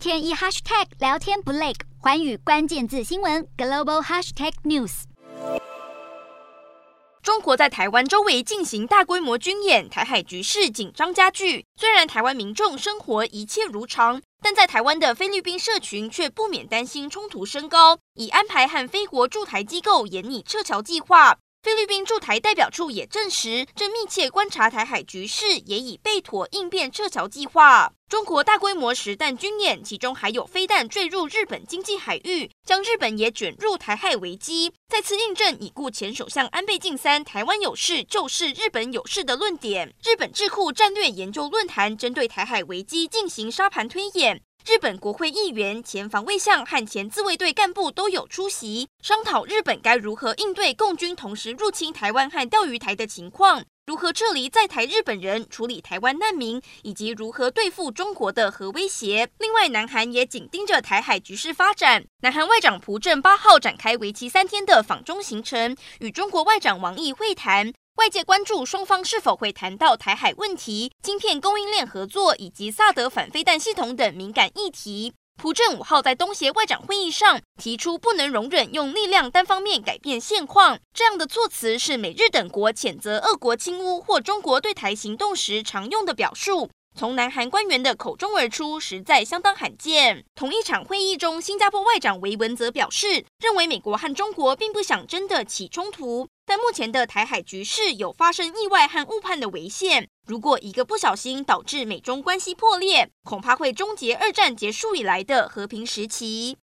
天一 hashtag 聊天不累，寰宇关键字新闻 global hashtag news。中国在台湾周围进行大规模军演，台海局势紧张加剧。虽然台湾民众生活一切如常，但在台湾的菲律宾社群却不免担心冲突升高，已安排和菲国驻台机构研拟撤侨计划。菲律宾驻台代表处也证实，正密切观察台海局势，也已备妥应变撤侨计划。中国大规模实弹军演，其中还有飞弹坠入日本经济海域，将日本也卷入台海危机，再次印证已故前首相安倍晋三“台湾有事就是日本有事”的论点。日本智库战略研究论坛针对台海危机进行沙盘推演。日本国会议员、前防卫相和前自卫队干部都有出席，商讨日本该如何应对共军同时入侵台湾和钓鱼台的情况，如何撤离在台日本人，处理台湾难民，以及如何对付中国的核威胁。另外，南韩也紧盯着台海局势发展。南韩外长朴正八号展开为期三天的访中行程，与中国外长王毅会谈。外界关注双方是否会谈到台海问题、晶片供应链合作以及萨德反飞弹系统等敏感议题。朴正五号在东协外长会议上提出，不能容忍用力量单方面改变现况，这样的措辞是美日等国谴责俄国侵乌或中国对台行动时常用的表述。从南韩官员的口中而出，实在相当罕见。同一场会议中，新加坡外长维文则表示，认为美国和中国并不想真的起冲突。但目前的台海局势有发生意外和误判的危险，如果一个不小心导致美中关系破裂，恐怕会终结二战结束以来的和平时期。